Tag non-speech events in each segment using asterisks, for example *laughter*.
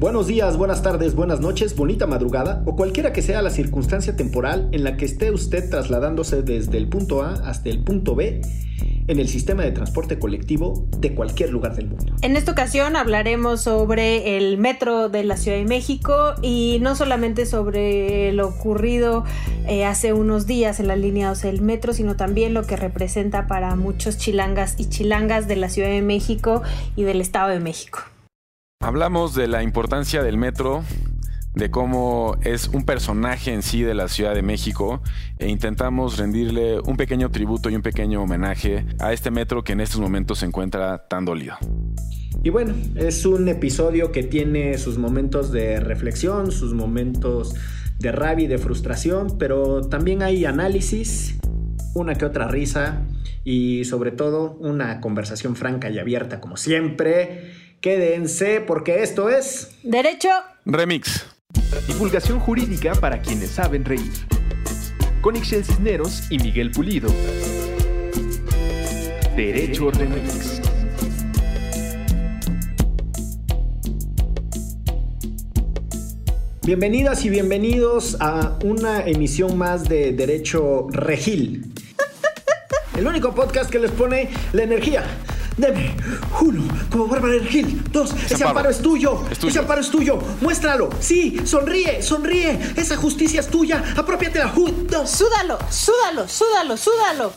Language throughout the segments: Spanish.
Buenos días, buenas tardes, buenas noches, bonita madrugada o cualquiera que sea la circunstancia temporal en la que esté usted trasladándose desde el punto A hasta el punto B en el sistema de transporte colectivo de cualquier lugar del mundo. En esta ocasión hablaremos sobre el metro de la Ciudad de México y no solamente sobre lo ocurrido eh, hace unos días en la línea 12 del metro, sino también lo que representa para muchos chilangas y chilangas de la Ciudad de México y del Estado de México. Hablamos de la importancia del metro, de cómo es un personaje en sí de la Ciudad de México e intentamos rendirle un pequeño tributo y un pequeño homenaje a este metro que en estos momentos se encuentra tan dolido. Y bueno, es un episodio que tiene sus momentos de reflexión, sus momentos de rabia y de frustración, pero también hay análisis, una que otra risa y sobre todo una conversación franca y abierta como siempre. Quédense porque esto es Derecho Remix. Divulgación jurídica para quienes saben reír. Con Ixel Cisneros y Miguel Pulido. Derecho Remix. Bienvenidas y bienvenidos a una emisión más de Derecho Regil. El único podcast que les pone la energía. Deme, uno, como Bárbara Regil. Dos, ese, amparo. amparo es tuyo. Es tuyo. Ese amparo es tuyo. Muéstralo. Sí, sonríe, sonríe. Esa justicia es tuya. Apropiate la ju- Dos. Súdalo, súdalo, súdalo, súdalo.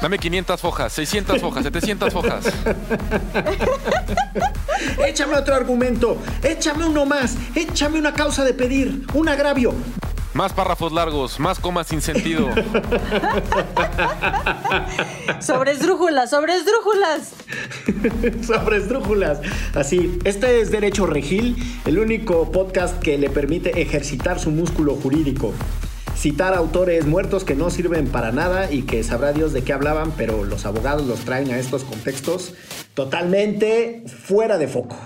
Dame 500 hojas, 600 hojas, 700 hojas. *laughs* Échame otro argumento. Échame uno más. Échame una causa de pedir. Un agravio. Más párrafos largos, más comas sin sentido. *laughs* Sobre esdrújulas, sobre esdrújulas. *laughs* sobre esdrújulas. Así, este es Derecho Regil, el único podcast que le permite ejercitar su músculo jurídico. Citar autores muertos que no sirven para nada y que sabrá Dios de qué hablaban, pero los abogados los traen a estos contextos totalmente fuera de foco.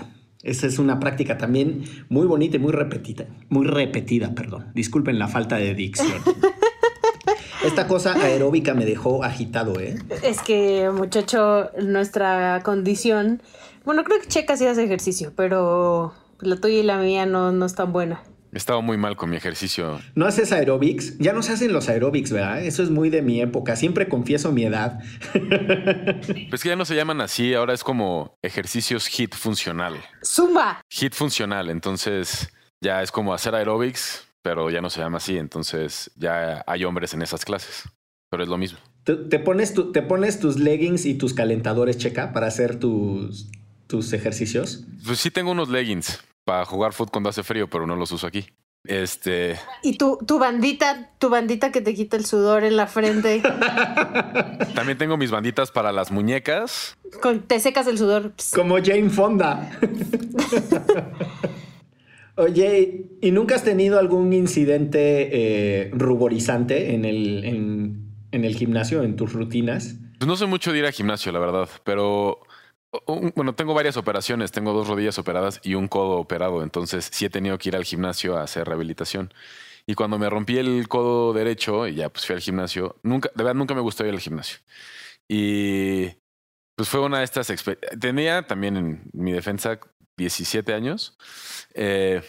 Esa es una práctica también muy bonita y muy repetida. Muy repetida, perdón. Disculpen la falta de dicción. *laughs* Esta cosa aeróbica me dejó agitado, ¿eh? Es que, muchacho, nuestra condición. Bueno, creo que Checa sí hace ejercicio, pero la tuya y la mía no, no es tan buena. He estado muy mal con mi ejercicio. ¿No haces aeróbics? Ya no se hacen los aeróbics, ¿verdad? Eso es muy de mi época. Siempre confieso mi edad. *laughs* Pues que ya no se llaman así, ahora es como ejercicios HIT funcional. ¡Zumba! HIT funcional, entonces ya es como hacer aerobics, pero ya no se llama así, entonces ya hay hombres en esas clases, pero es lo mismo. ¿Te, te pones tu- te pones tus leggings y tus calentadores, checa, para hacer tus, tus ejercicios? Pues sí tengo unos leggings para jugar fútbol cuando hace frío, pero no los uso aquí. Este, Y tu, tu bandita, tu bandita que te quita el sudor en la frente. *laughs* también tengo mis banditas para las muñecas. con- te secas el sudor. Como Jane Fonda. Oye, ¿y nunca has tenido algún incidente eh, ruborizante en el, en, en el gimnasio, en tus rutinas? Pues no soy mucho de ir al gimnasio, la verdad, pero bueno, tengo varias operaciones, tengo dos rodillas operadas y un codo operado, entonces sí he tenido que ir al gimnasio a hacer rehabilitación. Y cuando me rompí el codo derecho y ya pues fui al gimnasio, nunca, de verdad nunca me gustó ir al gimnasio. Y pues fue una de estas experiencias. Tenía también en mi defensa 17 años. eh,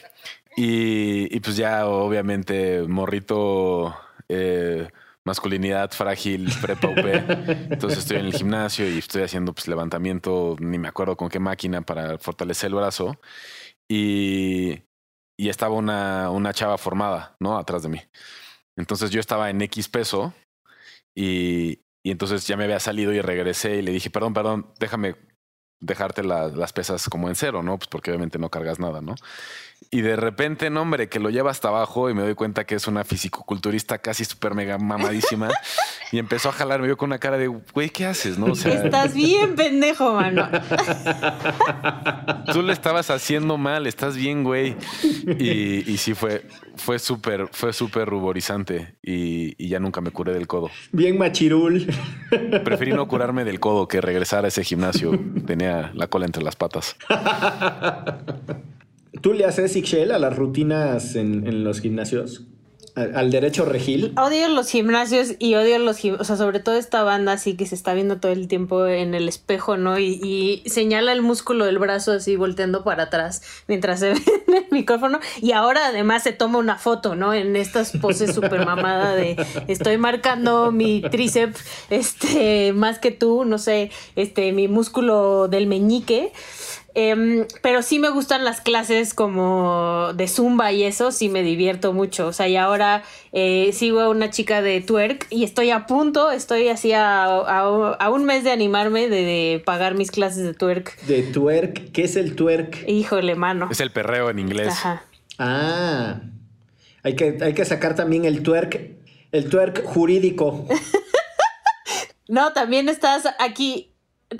y, y, pues ya obviamente morrito, eh, masculinidad frágil, prepa UP. *laughs* Entonces estoy en el gimnasio y estoy haciendo pues levantamiento, ni me acuerdo con qué máquina para fortalecer el brazo. Y, y estaba una, una chava formada, ¿no? Atrás de mí. Entonces yo estaba en X peso y, y entonces ya me había salido y regresé y le dije, perdón, perdón, déjame dejarte la- las pesas como en cero, ¿no? Pues porque obviamente no cargas nada, ¿no? Y de repente, no, hombre, que lo lleva hasta abajo y me doy cuenta que es una fisicoculturista casi súper mega mamadísima. y empezó a jalar, me vio con una cara de, güey, ¿qué haces, no? O sea, Estás bien pendejo, mano. tú le estabas haciendo mal, estás bien, güey. Y, y sí, fue, fue súper, fue súper ruborizante y, y ya nunca me curé del codo. Bien machirul. Preferí no curarme del codo que regresar a ese gimnasio. Tenía la cola entre las patas. ¿Tú le haces Ixchel a las rutinas en, en los gimnasios? al derecho regil. Odio los gimnasios y odio los gimnasios, o sea, sobre todo esta banda así que se está viendo todo el tiempo en el espejo, ¿no? Y, señala el músculo del brazo así volteando para atrás mientras se *laughs* ve en el micrófono. Y ahora además se toma una foto, ¿no? En estas poses súper mamada de estoy marcando mi tríceps, este, más que tú, no sé, este, mi músculo del meñique. Em, pero sí me gustan las clases como de zumba y eso, sí me divierto mucho. O sea, y ahora eh, sigo a una chica de twerk y estoy a punto, estoy así a, un mes de animarme de, pagar mis clases de twerk. ¿De twerk? ¿Qué es el twerk? Híjole, mano. Es el perreo en inglés. Ajá. Ah, hay que, hay que sacar también el twerk, el twerk jurídico. *laughs* no, también estás aquí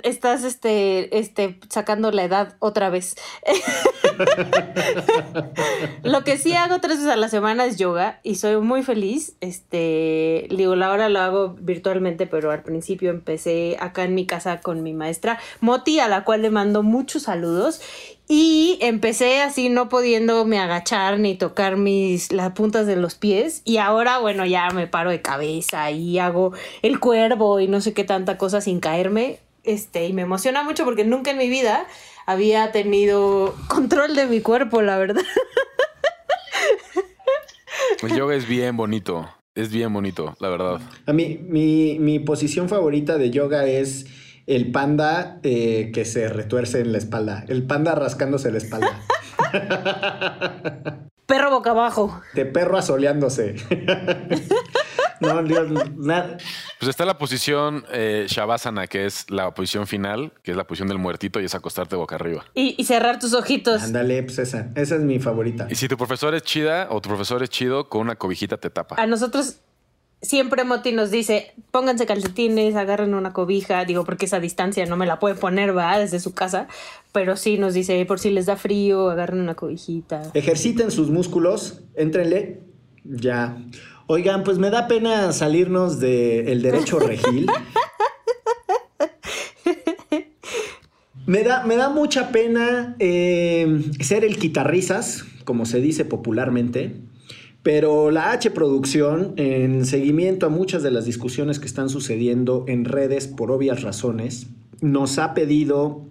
estás este, este, sacando la edad otra vez. *laughs* lo que sí hago tres veces a la semana es yoga y soy muy feliz. Este, digo, ahora lo hago virtualmente, pero al principio empecé acá en mi casa con mi maestra Moti, a la cual le mando muchos saludos. Y empecé así no pudiéndome agachar ni tocar mis las puntas de los pies y ahora bueno ya me paro de cabeza y hago el cuervo y no sé qué tanta cosa sin caerme este, y me emociona mucho porque nunca en mi vida había tenido control de mi cuerpo, la verdad. El yoga es bien bonito, es bien bonito, la verdad. A mí, mi, mi posición favorita de yoga es el panda eh, que se retuerce en la espalda, el panda rascándose la espalda. *laughs* Perro boca abajo. De perro asoleándose. *laughs* no, nada. Pues está la posición eh, Shavasana, que es la posición final, que es la posición del muertito y es acostarte boca arriba. Y, cerrar tus ojitos. Ándale, pues esa. Esa es mi favorita. Y si tu profesor es chida o tu profesor es chido, con una cobijita te tapa. A nosotros siempre Moti nos dice, pónganse calcetines, agarren una cobija, digo, porque esa distancia no me la puede poner, va, desde su casa, pero sí nos dice, por si les da frío, agarren una cobijita. Ejerciten sus músculos, éntrenle, ya. Oigan, pues me da pena salirnos del derecho regil. Me da, me da mucha pena eh, ser el quitarrisas, como se dice popularmente, pero la H Producción, en seguimiento a muchas de las discusiones que están sucediendo en redes por obvias razones, nos ha pedido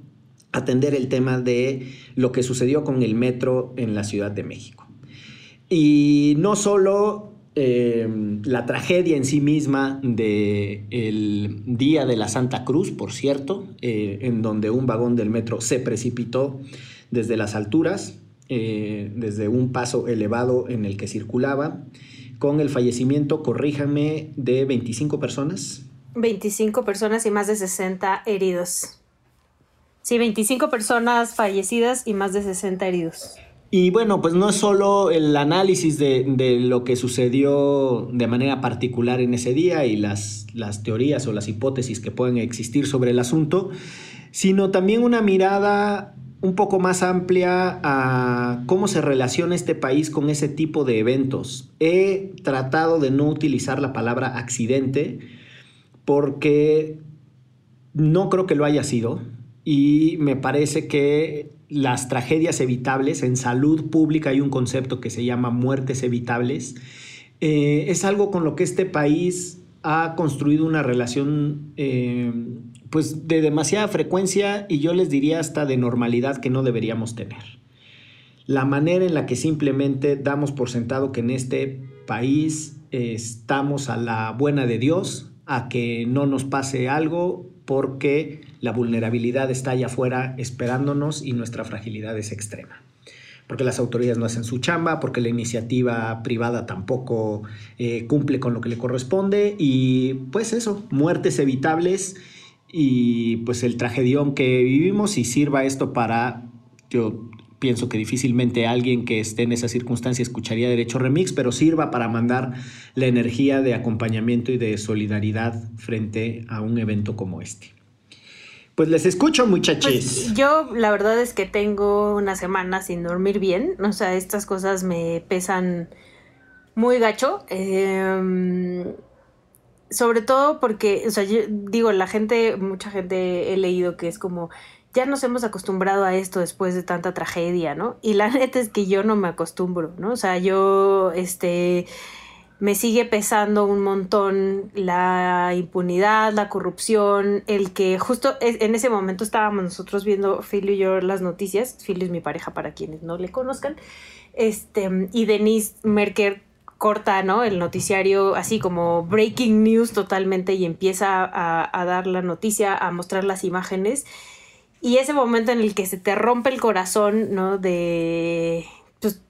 atender el tema de lo que sucedió con el metro en la Ciudad de México. Y no solo eh, la tragedia en sí misma del el Día de la Santa Cruz, por cierto, eh, en donde un vagón del metro se precipitó desde las alturas, eh, desde un paso elevado en el que circulaba, con el fallecimiento, corríjame, de 25 personas. 25 personas y más de 60 heridos. Sí, 25 personas fallecidas y más de 60 heridos. Y bueno, pues no es solo el análisis de, lo que sucedió de manera particular en ese día y las, las teorías o las hipótesis que pueden existir sobre el asunto, sino también una mirada un poco más amplia a cómo se relaciona este país con ese tipo de eventos. He tratado de no utilizar la palabra accidente porque no creo que lo haya sido y me parece que las tragedias evitables, en salud pública hay un concepto que se llama muertes evitables, eh, es algo con lo que este país ha construido una relación eh, pues de demasiada frecuencia y yo les diría hasta de normalidad que no deberíamos tener. La manera en la que simplemente damos por sentado que en este país estamos a la buena de Dios, a que no nos pase algo porque la vulnerabilidad está allá afuera esperándonos y nuestra fragilidad es extrema. Porque las autoridades no hacen su chamba, porque la iniciativa privada tampoco eh, cumple con lo que le corresponde y pues eso, muertes evitables y pues el tragedión que vivimos y sirva esto para, yo pienso que difícilmente alguien que esté en esa circunstancia escucharía Derecho Remix, pero sirva para mandar la energía de acompañamiento y de solidaridad frente a un evento como este. Pues les escucho, muchachos. Pues yo la verdad es que tengo una semana sin dormir bien. O sea, estas cosas me pesan muy gacho. Em, sobre todo porque, o sea, yo digo, la gente, mucha gente he leído que es como, ya nos hemos acostumbrado a esto después de tanta tragedia, ¿no? Y la *laughs* neta es que yo no me acostumbro, ¿no? O sea, yo, este me sigue pesando un montón la impunidad, la corrupción, el que justo en ese momento estábamos nosotros viendo Phil y yo las noticias, Phil es mi pareja para quienes no le conozcan, este, y Denise Merker corta, ¿no? El noticiario así como breaking news totalmente y empieza a, dar la noticia, a mostrar las imágenes. Y ese momento en el que se te rompe el corazón, ¿no? De, pues,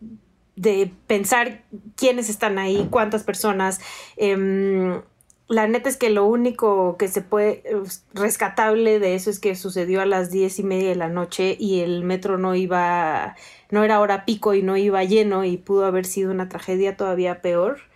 de pensar quiénes están ahí, cuántas personas. Em, la neta es que lo único que se puede rescatable de eso es que sucedió a las diez y media de la noche y el metro no iba, no era hora pico y no iba lleno y pudo haber sido una tragedia todavía peor.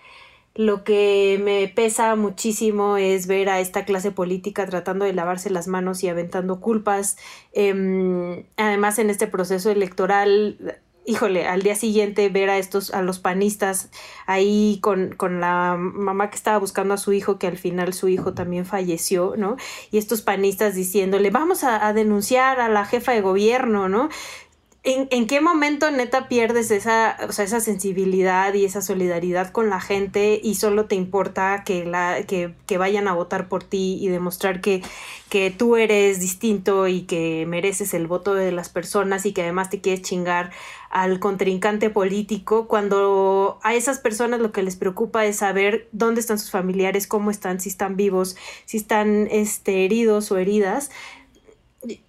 Lo que me pesa muchísimo es ver a esta clase política tratando de lavarse las manos y aventando culpas. Em, además, en este proceso electoral híjole, al día siguiente ver a estos, a los panistas ahí con, con, la mamá que estaba buscando a su hijo, que al final su hijo también falleció, ¿no? Y estos panistas diciéndole, vamos a, a denunciar a la jefa de gobierno, ¿no? ¿En, qué momento neta pierdes esa, o sea, esa sensibilidad y esa solidaridad con la gente y solo te importa que, la, que, que vayan a votar por ti y demostrar que, que tú eres distinto y que mereces el voto de las personas y que además te quieres chingar al contrincante político, cuando a esas personas lo que les preocupa es saber dónde están sus familiares, cómo están, si están vivos, si están este, heridos o heridas,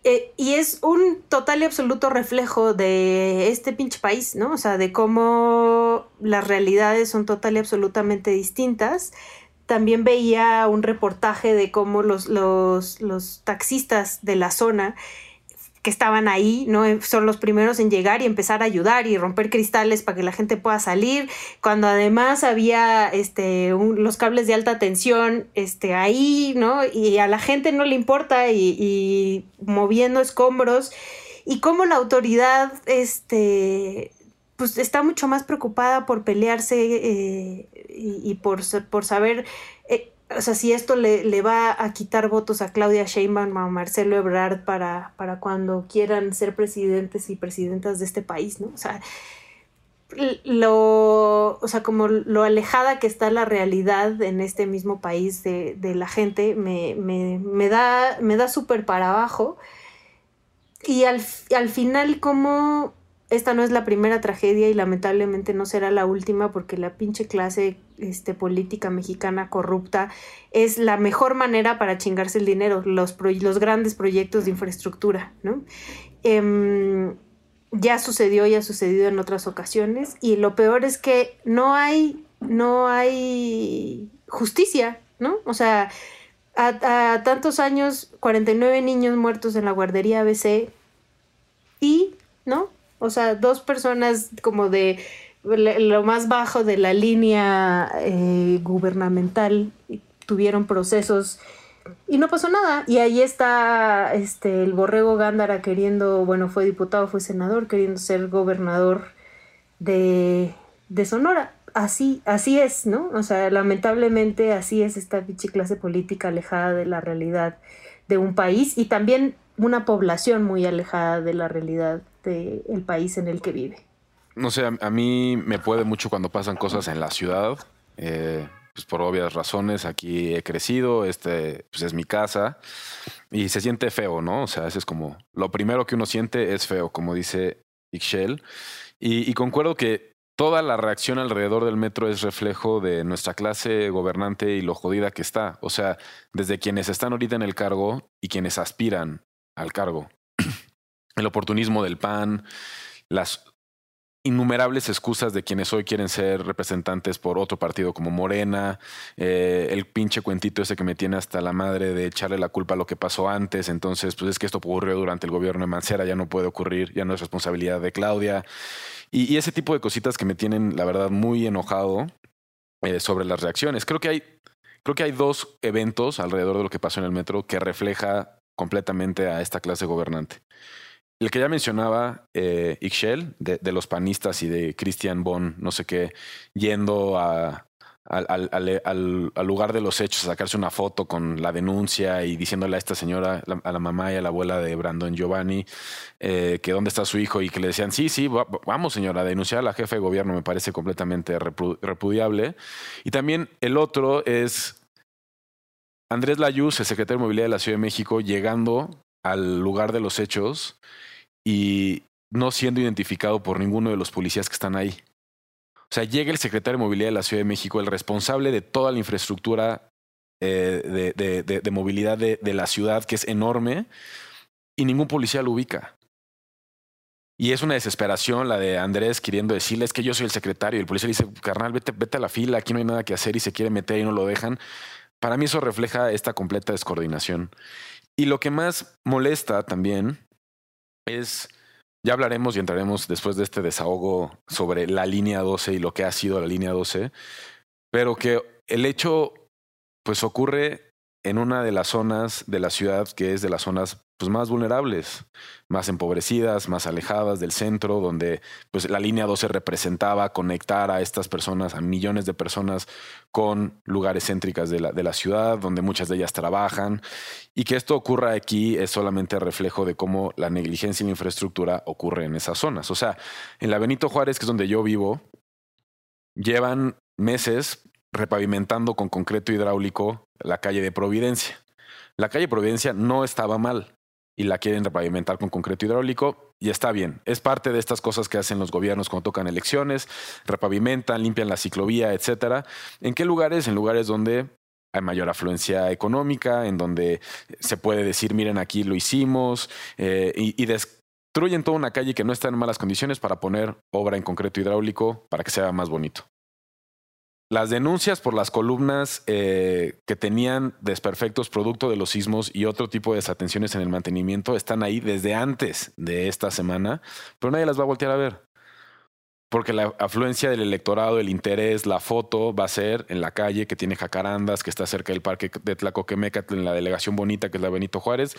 eh, y es un total y absoluto reflejo de este pinche país, ¿no? O sea, de cómo las realidades son total y absolutamente distintas. También veía un reportaje de cómo los, los, los taxistas de la zona que estaban ahí, ¿no? Son los primeros en llegar y empezar a ayudar y romper cristales para que la gente pueda salir, cuando además había este, los cables de alta tensión este, ahí, ¿no? Y a la gente no le importa y, moviendo escombros, y cómo la autoridad, este, pues está mucho más preocupada por pelearse eh, y, por, por saber eh, o sea, si esto le, le, va a quitar votos a Claudia Sheinbaum a Marcelo Ebrard para, para cuando quieran ser presidentes y presidentas de este país, ¿no? O sea, lo, o sea, como lo alejada que está la realidad en este mismo país de, de la gente, me, me, me da, me da súper para abajo. Y al, al final, como esta no es la primera tragedia y lamentablemente no será la última porque la pinche clase este, política mexicana corrupta es la mejor manera para chingarse el dinero, los, los grandes proyectos de infraestructura, ¿no? Em, ya sucedió y ha sucedido en otras ocasiones y lo peor es que no hay, no hay justicia, ¿no? O sea, a tantos años, 49 niños muertos en la guardería ABC y, ¿no? O sea, dos personas como de lo más bajo de la línea eh, gubernamental tuvieron procesos y no pasó nada. Y ahí está este el borrego Gándara queriendo, bueno, fue diputado, fue senador, queriendo ser gobernador de, de Sonora. Así, así es, ¿no? O sea, lamentablemente así es esta pinche clase política alejada de la realidad de un país y también una población muy alejada de la realidad del país en el que vive. No sé, a, mí me puede mucho cuando pasan cosas en la ciudad, eh, pues por obvias razones. Aquí he crecido, este pues es mi casa y se siente feo, ¿no? O sea, ese es como lo primero que uno siente es feo, como dice Ixchel. Y concuerdo que toda la reacción alrededor del metro es reflejo de nuestra clase gobernante y lo jodida que está. O sea, desde quienes están ahorita en el cargo y quienes aspiran al cargo. El oportunismo del PAN, las innumerables excusas de quienes hoy quieren ser representantes por otro partido como Morena, eh, el pinche cuentito ese que me tiene hasta la madre de echarle la culpa a lo que pasó antes, entonces pues es que esto ocurrió durante el gobierno de Mancera, ya no puede ocurrir, ya no es responsabilidad de Claudia, y, ese tipo de cositas que me tienen la verdad muy enojado eh, sobre las reacciones. Creo que hay, creo que hay dos eventos alrededor de lo que pasó en el metro que refleja completamente a esta clase gobernante. El que ya mencionaba eh, Ixchel, de, los panistas y de Christian Bon, no sé qué, yendo al, lugar de los hechos, a sacarse una foto con la denuncia y diciéndole a esta señora, a la mamá y a la abuela de Brandon Giovanni, eh, que dónde está su hijo y que le decían, sí, sí, vamos señora, a denunciar a la jefa de gobierno me parece completamente repudiable. Y también el otro es Andrés Layuz, el secretario de Movilidad de la Ciudad de México, llegando al lugar de los hechos y no siendo identificado por ninguno de los policías que están ahí. O sea, llega el secretario de Movilidad de la Ciudad de México, el responsable de toda la infraestructura eh, de, movilidad de, la ciudad, que es enorme, y ningún policía lo ubica. Y es una desesperación la de Andrés queriendo decirle, es que yo soy el secretario. Y el policía le dice, carnal, vete, vete a la fila, aquí no hay nada que hacer y se quiere meter y no lo dejan. Para mí eso refleja esta completa descoordinación. Y lo que más molesta también es ya hablaremos y entraremos después de este desahogo sobre la línea 12 y lo que ha sido la línea 12, pero que el hecho pues ocurre en una de las zonas de la ciudad que es de las zonas pues, más vulnerables, más empobrecidas, más alejadas del centro, donde pues, la línea 12 representaba conectar a estas personas, a millones de personas con lugares céntricas de la, de la ciudad, donde muchas de ellas trabajan. Y que esto ocurra aquí es solamente reflejo de cómo la negligencia en la infraestructura ocurre en esas zonas. O sea, en la Benito Juárez, que es donde yo vivo, llevan meses repavimentando con concreto hidráulico la calle de Providencia. La calle Providencia no estaba mal y la quieren repavimentar con concreto hidráulico y está bien. Es parte de estas cosas que hacen los gobiernos cuando tocan elecciones, repavimentan, limpian la ciclovía, etcétera. ¿En qué lugares? En lugares donde hay mayor afluencia económica, en donde se puede decir, miren, aquí lo hicimos, eh, y, y destruyen toda una calle que no está en malas condiciones para poner obra en concreto hidráulico para que sea más bonito. Las denuncias por las columnas eh, que tenían desperfectos producto de los sismos y otro tipo de desatenciones en el mantenimiento están ahí desde antes de esta semana, pero nadie las va a voltear a ver. Porque la afluencia del electorado, el interés, la foto va a ser en la calle que tiene jacarandas, que está cerca del parque de Tlacoquemeca, en la delegación bonita que es la Benito Juárez,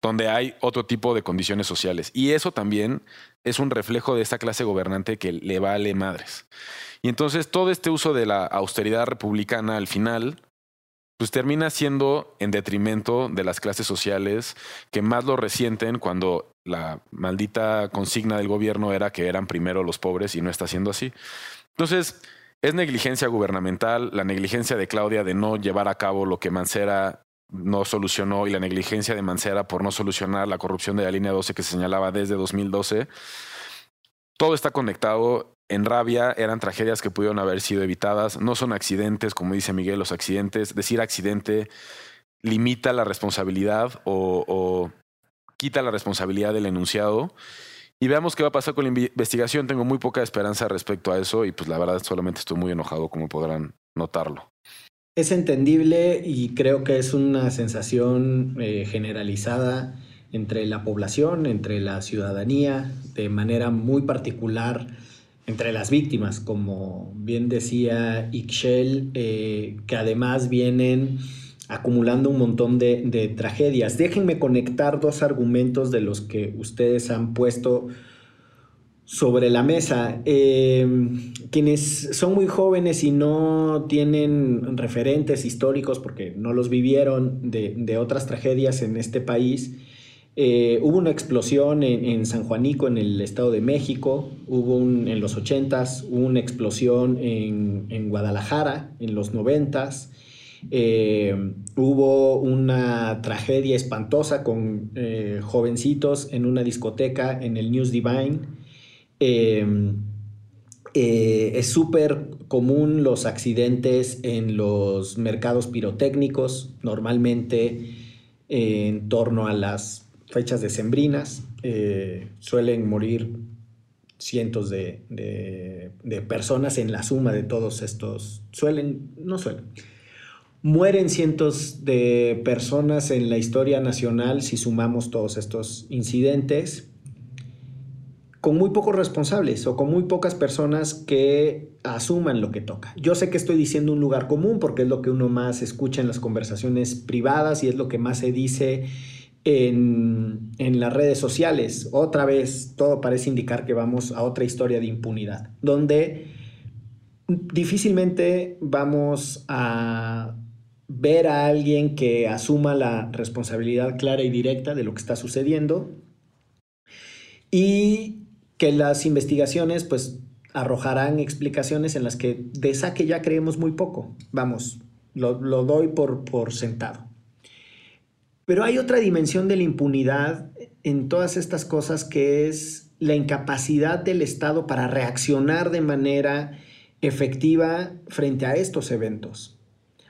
donde hay otro tipo de condiciones sociales. Y eso también es un reflejo de esta clase gobernante que le vale madres. Y entonces todo este uso de la austeridad republicana al final, pues termina siendo en detrimento de las clases sociales que más lo resienten cuando la maldita consigna del gobierno era que eran primero los pobres y no está siendo así. Entonces, es negligencia gubernamental, la negligencia de Claudia de no llevar a cabo lo que Mancera no solucionó y la negligencia de Mancera por no solucionar la corrupción de la línea 12 que se señalaba desde 2012. Todo está conectado en rabia eran tragedias que pudieron haber sido evitadas. No son accidentes, como dice Miguel, los accidentes. Decir accidente limita la responsabilidad o, quita la responsabilidad del enunciado. Y veamos qué va a pasar con la investigación. Tengo muy poca esperanza respecto a eso y pues la verdad solamente estoy muy enojado como podrán notarlo. Es entendible y creo que es una sensación eh, generalizada entre la población, entre la ciudadanía, de manera muy particular entre las víctimas, como bien decía Ixchel, eh, que además vienen acumulando un montón de, tragedias. Déjenme conectar dos argumentos de los que ustedes han puesto sobre la mesa. Eh, quienes son muy jóvenes y no tienen referentes históricos porque no los vivieron de, de otras tragedias en este país, eh, hubo una explosión en, San Juanico, en el Estado de México, hubo en los 80s, hubo una explosión en, Guadalajara en los 90s, eh, hubo una tragedia espantosa con eh, jovencitos en una discoteca en el News Divine. es súper común los accidentes en los mercados pirotécnicos, normalmente en torno a las fechas decembrinas, eh, suelen morir cientos de, personas en la suma de todos estos, suelen, no suelen, mueren cientos de personas en la historia nacional si sumamos todos estos incidentes, con muy pocos responsables o con muy pocas personas que asuman lo que toca. Yo sé que estoy diciendo un lugar común porque es lo que uno más escucha en las conversaciones privadas y es lo que más se dice en, las redes sociales. Otra vez, todo parece indicar que vamos a otra historia de impunidad, donde difícilmente vamos a ver a alguien que asuma la responsabilidad clara y directa de lo que está sucediendo y que las investigaciones pues arrojarán explicaciones en las que de saque ya creemos muy poco. Vamos, lo, doy por, por sentado. Pero hay otra dimensión de la impunidad en todas estas cosas que es la incapacidad del Estado para reaccionar de manera efectiva frente a estos eventos.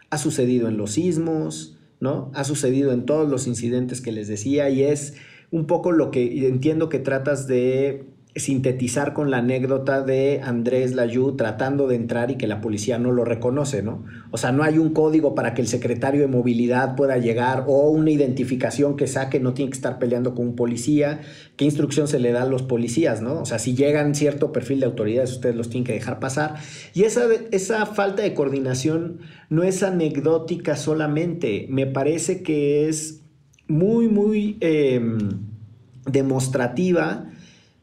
Ha sucedido en los sismos, ¿no? Ha sucedido en todos los incidentes que les decía y es un poco lo que entiendo que tratas de sintetizar con la anécdota de Andrés Layú tratando de entrar y que la policía no lo reconoce, ¿no? O sea, no hay un código para que el secretario de movilidad pueda llegar o una identificación que saque, no tiene que estar peleando con un policía. ¿Qué instrucción se le da a los policías, no? O sea, si llegan cierto perfil de autoridades, ustedes los tienen que dejar pasar. Y esa, esa falta de coordinación no es anecdótica solamente, me parece que es muy, muy em, demostrativa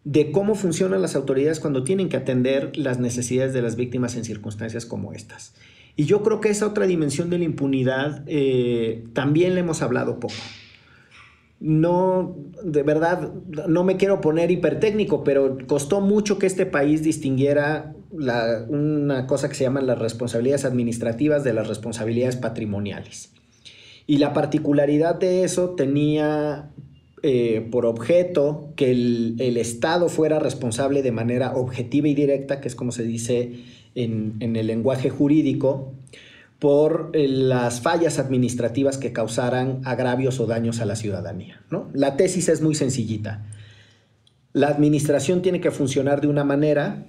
de cómo funcionan las autoridades cuando tienen que atender las necesidades de las víctimas en circunstancias como estas. Y yo creo que esa otra dimensión de la impunidad eh, también le hemos hablado poco. No, de verdad, no me quiero poner hipertécnico, pero costó mucho que este país distinguiera una cosa que se llaman las responsabilidades administrativas de las responsabilidades patrimoniales. Y la particularidad de eso tenía eh, por objeto que el, Estado fuera responsable de manera objetiva y directa, que es como se dice en, el lenguaje jurídico, por eh, las fallas administrativas que causaran agravios o daños a la ciudadanía. La tesis es muy sencillita. La administración tiene que funcionar de una manera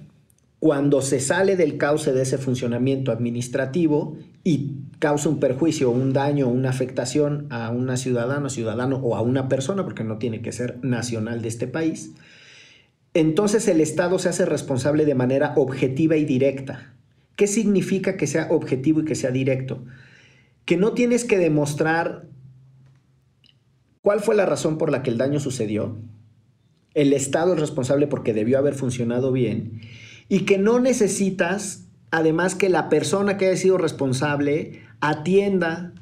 cuando se sale del cauce de ese funcionamiento administrativo y causa un perjuicio, un daño, una afectación a una ciudadana, ciudadano o a una persona, porque no tiene que ser nacional de este país, entonces el Estado se hace responsable de manera objetiva y directa. ¿Qué significa que sea objetivo y que sea directo? Que no tienes que demostrar cuál fue la razón por la que el daño sucedió. El Estado es responsable porque debió haber funcionado bien y que no necesitas, además, que la persona que haya sido responsable atienda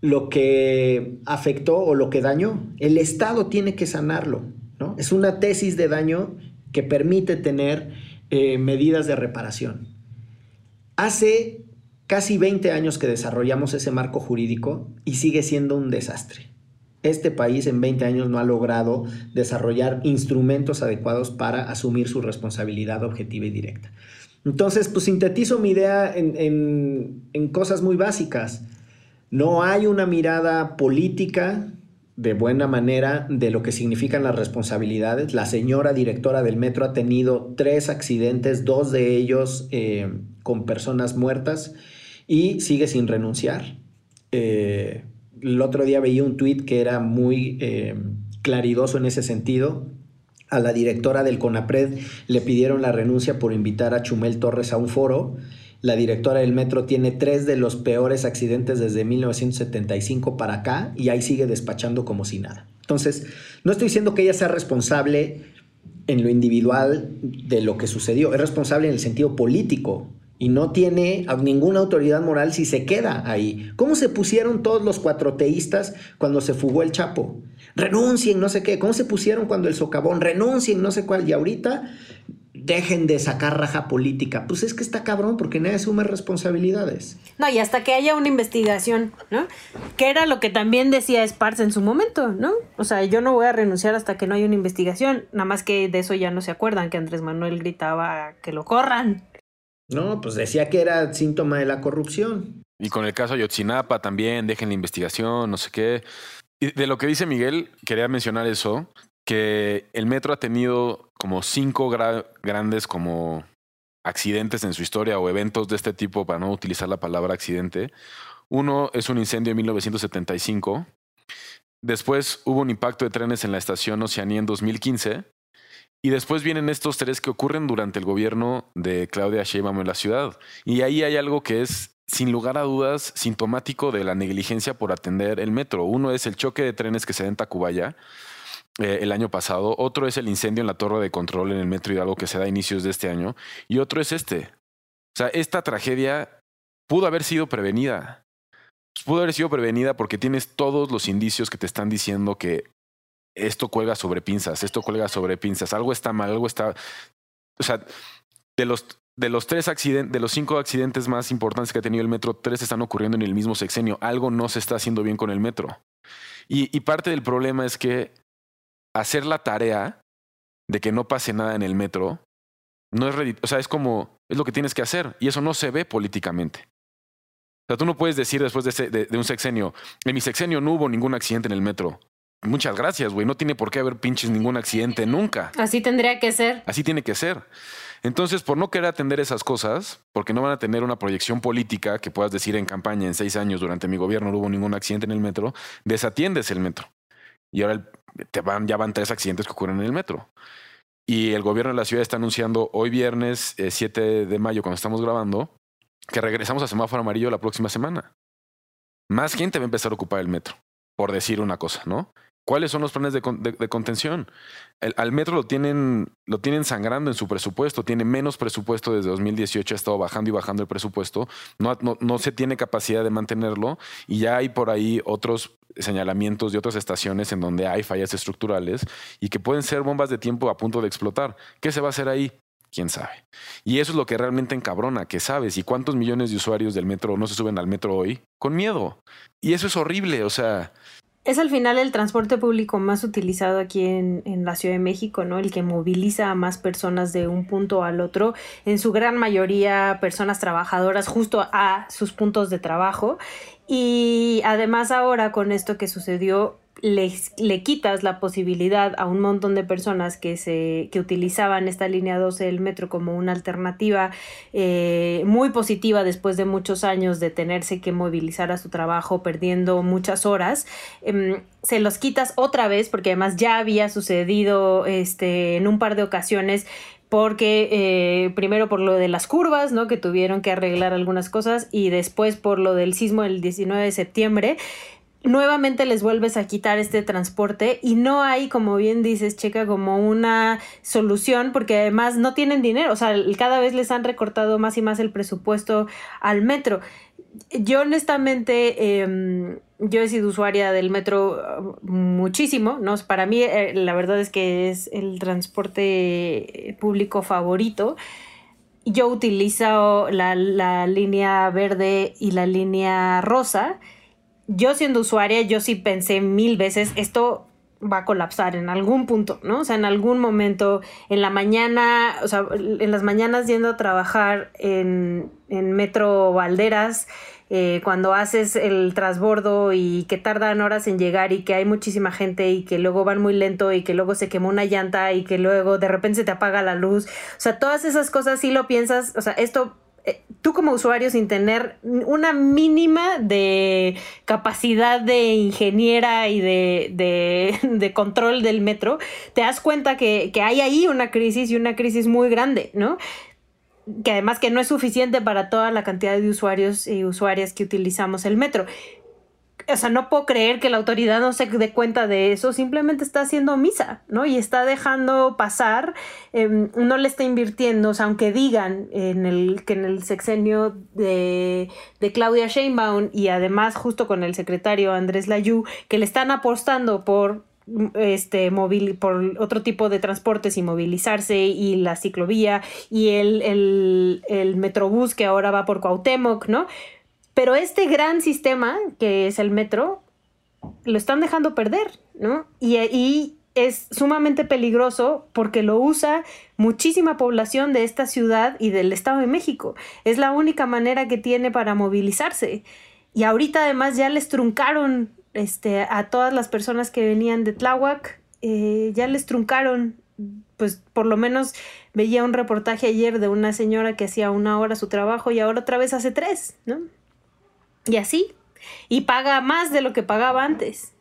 lo que afectó o lo que dañó. El Estado tiene que sanarlo. ¿no? Es una tesis de daño que permite tener eh, medidas de reparación. Hace casi 20 años que desarrollamos ese marco jurídico y sigue siendo un desastre. Este país en 20 años no ha logrado desarrollar instrumentos adecuados para asumir su responsabilidad objetiva y directa. Entonces, pues sintetizo mi idea en, en cosas muy básicas. No hay una mirada política de buena manera de lo que significan las responsabilidades. La señora directora del metro ha tenido tres accidentes, dos de ellos eh, con personas muertas y sigue sin renunciar. Eh, el otro día veía un tuit que era muy eh, claridoso en ese sentido. A la directora del CONAPRED le pidieron la renuncia por invitar a Chumel Torres a un foro. La directora del metro tiene tres de los peores accidentes desde 1975 para acá y ahí sigue despachando como si nada. Entonces, no estoy diciendo que ella sea responsable en lo individual de lo que sucedió, es responsable en el sentido político y no tiene ninguna autoridad moral si se queda ahí. ¿Cómo se pusieron todos los cuatroteístas cuando se fugó el Chapo? Renuncien, no sé qué. ¿Cómo se pusieron cuando el socavón? Renuncien, no sé cuál. Y ahorita dejen de sacar raja política. Pues es que está cabrón porque nadie asume responsabilidades. No, y hasta que haya una investigación, ¿no? Que era lo que también decía Sparks en su momento, ¿no? O sea, yo no voy a renunciar hasta que no haya una investigación. Nada más que de eso ya no se acuerdan, que Andrés Manuel gritaba que lo corran. No, pues decía que era síntoma de la corrupción. Y con el caso Ayotzinapa también, dejen la investigación, no sé qué. De lo que dice Miguel, quería mencionar eso, que el metro ha tenido como cinco grandes como accidentes en su historia o eventos de este tipo, para no utilizar la palabra accidente. Uno es un incendio en 1975. Después hubo un impacto de trenes en la estación Oceanía en 2015 y después vienen estos tres que ocurren durante el gobierno de Claudia Sheinbaum en la ciudad. Y ahí hay algo que es, sin lugar a dudas, sintomático de la negligencia por atender el metro. Uno es el choque de trenes que se da en Tacubaya eh, el año pasado. Otro es el incendio en la torre de control en el metro Hidalgo que se da a inicios de este año. Y otro es este. O sea, esta tragedia pudo haber sido prevenida. Pudo haber sido prevenida porque tienes todos los indicios que te están diciendo que esto cuelga sobre pinzas, esto cuelga sobre pinzas, algo está mal, algo está... O sea, de los, de los tres accidentes, de los cinco accidentes más importantes que ha tenido el metro, tres están ocurriendo en el mismo sexenio. Algo no se está haciendo bien con el metro. Y, parte del problema es que hacer la tarea de que no pase nada en el metro no es o sea, es como es lo que tienes que hacer y eso no se ve políticamente. O sea, tú no puedes decir después de, de un sexenio, en mi sexenio no hubo ningún accidente en el metro. Muchas gracias, güey. No tiene por qué haber pinches ningún accidente nunca. Así tendría que ser. Así tiene que ser. Entonces, por no querer atender esas cosas, porque no van a tener una proyección política que puedas decir en campaña en seis años durante mi gobierno no hubo ningún accidente en el metro, desatiendes el metro. Y ahora te van, ya van tres accidentes que ocurren en el metro. Y el gobierno de la ciudad está anunciando hoy viernes 7 eh, de mayo, cuando estamos grabando, que regresamos a semáforo amarillo la próxima semana. Más gente va a empezar a ocupar el metro, por decir una cosa, ¿no? ¿Cuáles son los planes de, contención? al metro lo tienen, lo tienen sangrando en su presupuesto, tiene menos presupuesto desde 2018, ha estado bajando y bajando el presupuesto, no, no, no se tiene capacidad de mantenerlo y ya hay por ahí otros señalamientos de otras estaciones en donde hay fallas estructurales y que pueden ser bombas de tiempo a punto de explotar. ¿Qué se va a hacer ahí? quién sabe. Y eso es lo que realmente encabrona, que sabes, y cuántos millones de usuarios del metro no se suben al metro hoy con miedo. Y eso es horrible, o sea, es al final el transporte público más utilizado aquí en, en, la Ciudad de México, ¿no? El que moviliza a más personas de un punto al otro, en su gran mayoría personas trabajadoras justo a sus puntos de trabajo. Y además ahora con esto que sucedió, le, le, quitas la posibilidad a un montón de personas que, se, que utilizaban esta línea 12 del metro como una alternativa eh, muy positiva después de muchos años de tenerse que movilizar a su trabajo perdiendo muchas horas, em, se los quitas otra vez porque además ya había sucedido este, en un par de ocasiones porque eh, primero por lo de las curvas, ¿no? Que tuvieron que arreglar algunas cosas y después por lo del sismo del 19 de septiembre nuevamente les vuelves a quitar este transporte y no hay, como bien dices, Checa, como una solución porque además no tienen dinero, o sea, cada vez les han recortado más y más el presupuesto al metro. Yo honestamente, em, yo he sido usuaria del metro uh, muchísimo, ¿no? Para mí eh, la verdad es que es el transporte público favorito. Yo utilizo la, la línea verde y la línea rosa yo siendo usuaria, yo sí pensé mil veces, esto va a colapsar en algún punto, ¿no? O sea, en algún momento, en la mañana, o sea, en las mañanas yendo a trabajar en, en Metro Valderas, eh, cuando haces el transbordo y que tardan horas en llegar y que hay muchísima gente y que luego van muy lento y que luego se quemó una llanta y que luego de repente se te apaga la luz. O sea, todas esas cosas sí lo piensas, o sea, esto tú como usuario sin tener una mínima de capacidad de ingeniera y de, control del metro, te das cuenta que, que, hay ahí una crisis y una crisis muy grande, ¿no? Que además que no es suficiente para toda la cantidad de usuarios y usuarias que utilizamos el metro o sea, no puedo creer que la autoridad no se dé cuenta de eso, simplemente está haciendo misa, ¿no? Y está dejando pasar, em, no le está invirtiendo, o sea, aunque digan en el, que en el sexenio de, de Claudia Sheinbaum y además justo con el secretario Andrés Layú, que le están apostando por este móvil por otro tipo de transportes y movilizarse y la ciclovía y el, el, el metrobús que ahora va por Cuauhtémoc, ¿no? Pero este gran sistema, que es el metro, lo están dejando perder, ¿no? Y, y es sumamente peligroso porque lo usa muchísima población de esta ciudad y del Estado de México. Es la única manera que tiene para movilizarse. Y ahorita además ya les truncaron este, a todas las personas que venían de Tláhuac, eh, ya les truncaron, pues por lo menos veía un reportaje ayer de una señora que hacía una hora su trabajo y ahora otra vez hace tres, ¿no? Y así. Y paga más de lo que pagaba antes.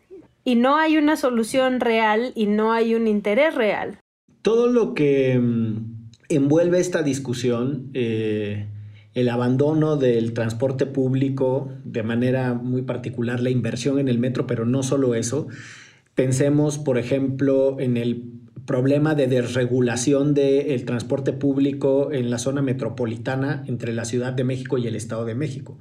Y no hay una solución real y no hay un interés real. Todo lo que mm, envuelve esta discusión, eh, el abandono del transporte público, de manera muy particular la inversión en el metro, pero no solo eso. Pensemos, por ejemplo, en el problema de desregulación del transporte público en la zona metropolitana entre la Ciudad de México y el Estado de México.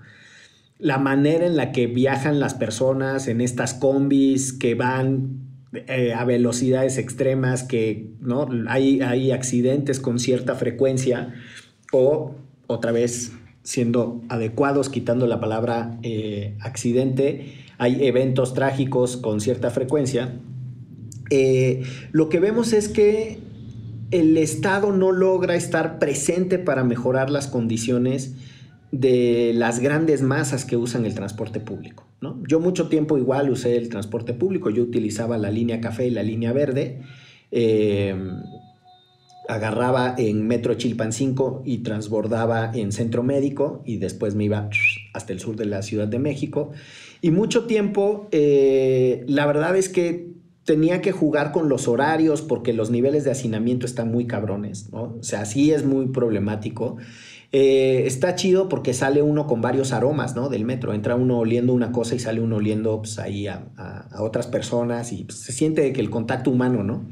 La manera en la que viajan las personas en estas combis que van eh, a velocidades extremas, que ¿no? hay, hay accidentes con cierta frecuencia o otra vez siendo adecuados, quitando la palabra eh, accidente, hay eventos trágicos con cierta frecuencia eh, lo que vemos es que el Estado no logra estar presente para mejorar las condiciones de las grandes masas que usan el transporte público. Yo mucho tiempo igual usé el transporte público, yo utilizaba la línea café y la línea verde, eh, agarraba en Metro Chilpancingo y transbordaba en Centro Médico y después me iba hasta el sur de la Ciudad de México. Y mucho tiempo, eh, la verdad es que tenía que jugar con los horarios porque los niveles de hacinamiento están muy cabrones, ¿no? O sea, sí es muy problemático. Eh, está chido porque sale uno con varios aromas, ¿no? Del metro. Entra uno oliendo una cosa y sale uno oliendo pues, ahí a, otras personas y pues, se siente que el contacto humano, ¿no?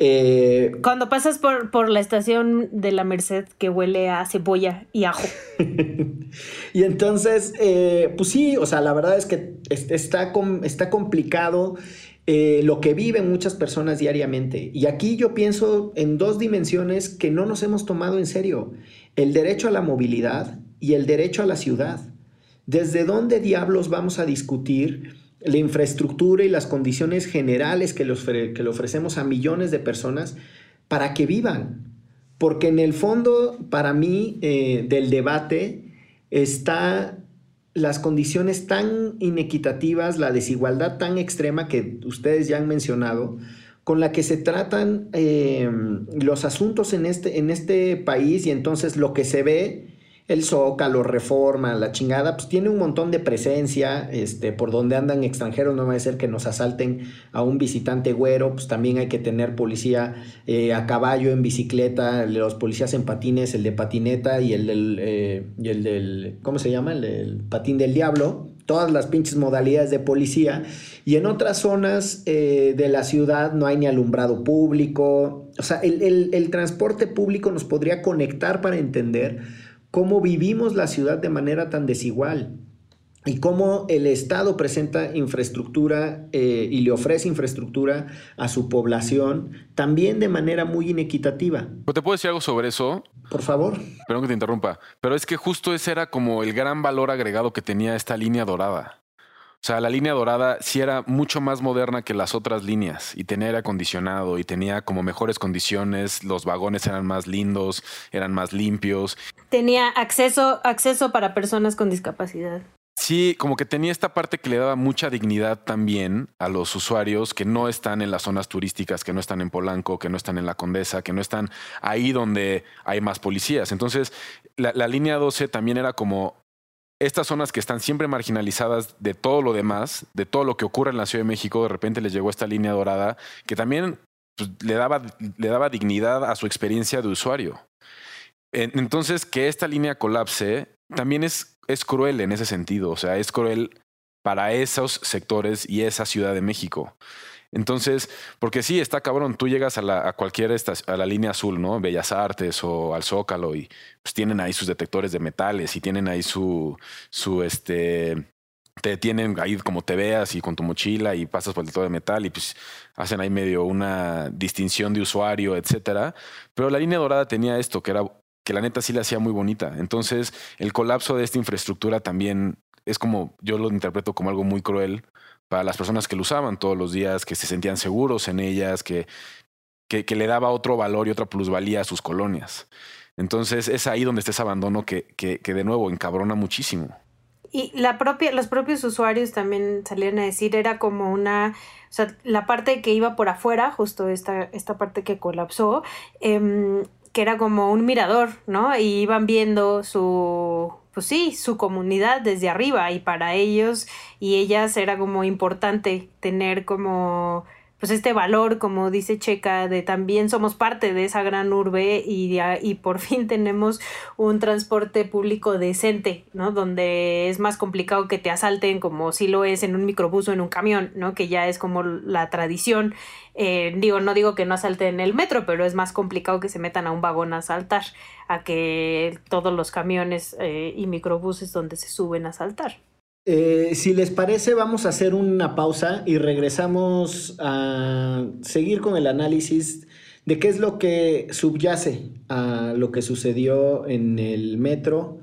Eh, Cuando pasas por, por, la estación de la Merced que huele a cebolla y ajo. *laughs* y entonces, eh, pues sí, o sea, la verdad es que está, está complicado. Eh, lo que viven muchas personas diariamente. Y aquí yo pienso en dos dimensiones que no nos hemos tomado en serio. El derecho a la movilidad y el derecho a la ciudad. ¿Desde dónde diablos vamos a discutir la infraestructura y las condiciones generales que le, que le ofrecemos a millones de personas para que vivan? Porque en el fondo, para mí, eh, del debate está las condiciones tan inequitativas, la desigualdad tan extrema que ustedes ya han mencionado, con la que se tratan eh, los asuntos en este, en este país y entonces lo que se ve el Zócalo, Reforma, la chingada, pues tiene un montón de presencia, este, por donde andan extranjeros, no va a ser que nos asalten a un visitante güero, pues también hay que tener policía eh, a caballo, en bicicleta, los policías en patines, el de patineta y el del, eh, y el del ¿cómo se llama? El, patín del diablo, todas las pinches modalidades de policía, y en otras zonas eh, de la ciudad no hay ni alumbrado público, o sea, el, el transporte público nos podría conectar para entender cómo vivimos la ciudad de manera tan desigual y cómo el Estado presenta infraestructura eh, y le ofrece infraestructura a su población también de manera muy inequitativa. ¿Te puedo decir algo sobre eso? Por favor. Perdón que te interrumpa, pero es que justo ese era como el gran valor agregado que tenía esta línea dorada. O sea, la línea dorada sí era mucho más moderna que las otras líneas y tenía aire acondicionado y tenía como mejores condiciones, los vagones eran más lindos, eran más limpios. Tenía acceso, acceso para personas con discapacidad. Sí, como que tenía esta parte que le daba mucha dignidad también a los usuarios que no están en las zonas turísticas, que no están en Polanco, que no están en la Condesa, que no están ahí donde hay más policías. Entonces, la, la línea 12 también era como estas zonas que están siempre marginalizadas de todo lo demás, de todo lo que ocurre en la Ciudad de México, de repente les llegó esta línea dorada que también pues, le, daba, le daba dignidad a su experiencia de usuario. Entonces, que esta línea colapse también es, es cruel en ese sentido, o sea, es cruel para esos sectores y esa Ciudad de México. Entonces, porque sí, está cabrón, tú llegas a, la, a cualquier a la línea azul, ¿no? Bellas Artes o al Zócalo y pues tienen ahí sus detectores de metales y tienen ahí su, su este, te tienen ahí como te veas y con tu mochila y pasas por el detector de metal y pues hacen ahí medio una distinción de usuario, etcétera. Pero la línea dorada tenía esto, que era que la neta sí la hacía muy bonita. Entonces, el colapso de esta infraestructura también es como, yo lo interpreto como algo muy cruel para las personas que lo usaban todos los días, que se sentían seguros en ellas, que, que, le daba otro valor y otra plusvalía a sus colonias. Entonces es ahí donde está ese abandono que, que, de nuevo encabrona muchísimo. Y la propia, los propios usuarios también salían a decir, era como una, o sea, la parte que iba por afuera, justo esta, esta parte que colapsó, eh, que era como un mirador, ¿no? Y iban viendo su, pues sí, su comunidad desde arriba y para ellos y ellas era como importante tener como pues este valor, como dice Checa, de también somos parte de esa gran urbe y, y por *laughs* fin tenemos un transporte público decente, ¿no? Donde es más complicado que te asalten como si lo es en un microbús o en un camión, ¿no? Que ya es como la tradición. Eh, digo, no digo que no asalten en el metro, pero es más complicado que se metan a un vagón a asaltar a que todos los camiones eh, y microbuses donde se suben a asaltar. Eh, si les parece, vamos a hacer una pausa y regresamos a seguir con el análisis de qué es lo que subyace a lo que sucedió en el metro,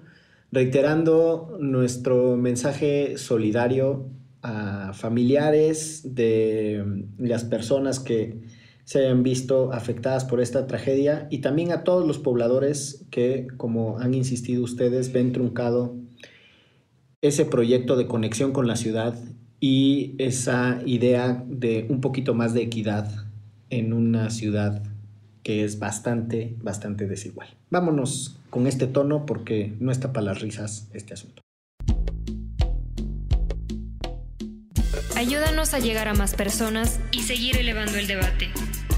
reiterando nuestro mensaje solidario a familiares de las personas que se hayan visto afectadas por esta tragedia y también a todos los pobladores que, como han insistido ustedes, ven truncado ese proyecto de conexión con la ciudad y esa idea de un poquito más de equidad en una ciudad que es bastante, bastante desigual. Vámonos con este tono porque no está para las risas este asunto. Ayúdanos a llegar a más personas y seguir elevando el debate.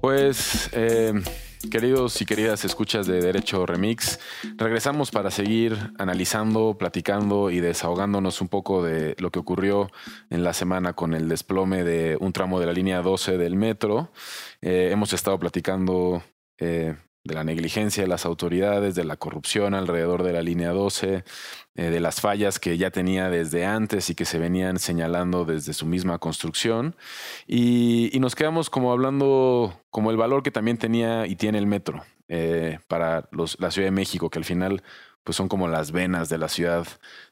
Pues, eh, queridos y queridas escuchas de Derecho Remix, regresamos para seguir analizando, platicando y desahogándonos un poco de lo que ocurrió en la semana con el desplome de un tramo de la línea 12 del metro. Eh, hemos estado platicando eh, de la negligencia de las autoridades, de la corrupción alrededor de la línea 12, eh, de las fallas que ya tenía desde antes y que se venían señalando desde su misma construcción. Y, nos quedamos como hablando como el valor que también tenía y tiene el metro eh, para la Ciudad de México, que al final pues son como las venas de la ciudad,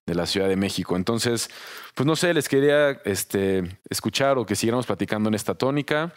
de la Ciudad de México. Entonces, pues no sé, les quería este, escuchar o que siguiéramos platicando en esta tónica.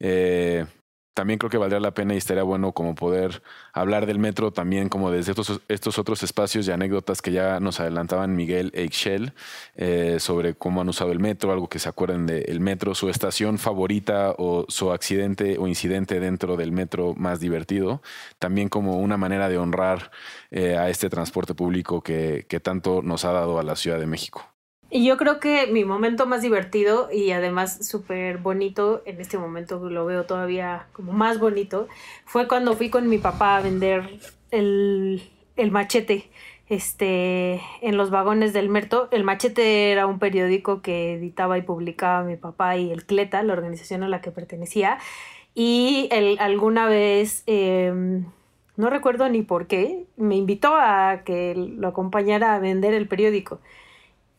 Eh, también creo que valdría la pena y estaría bueno como poder hablar del metro también como desde estos, estos otros espacios y anécdotas que ya nos adelantaban Miguel e Ixchel eh, sobre cómo han usado el metro, algo que se acuerden del metro, su estación favorita o su accidente o incidente dentro del metro más divertido, también como una manera de honrar eh, a este transporte público que, que tanto nos ha dado a la Ciudad de México. Y yo creo que mi momento más divertido y además súper bonito, en este momento lo veo todavía como más bonito, fue cuando fui con mi papá a vender el, el machete este, en los vagones del Merto. El Machete era un periódico que editaba y publicaba mi papá y el CLETA, la organización a la que pertenecía. Y él alguna vez, em, no recuerdo ni por qué, me invitó a que lo acompañara a vender el periódico.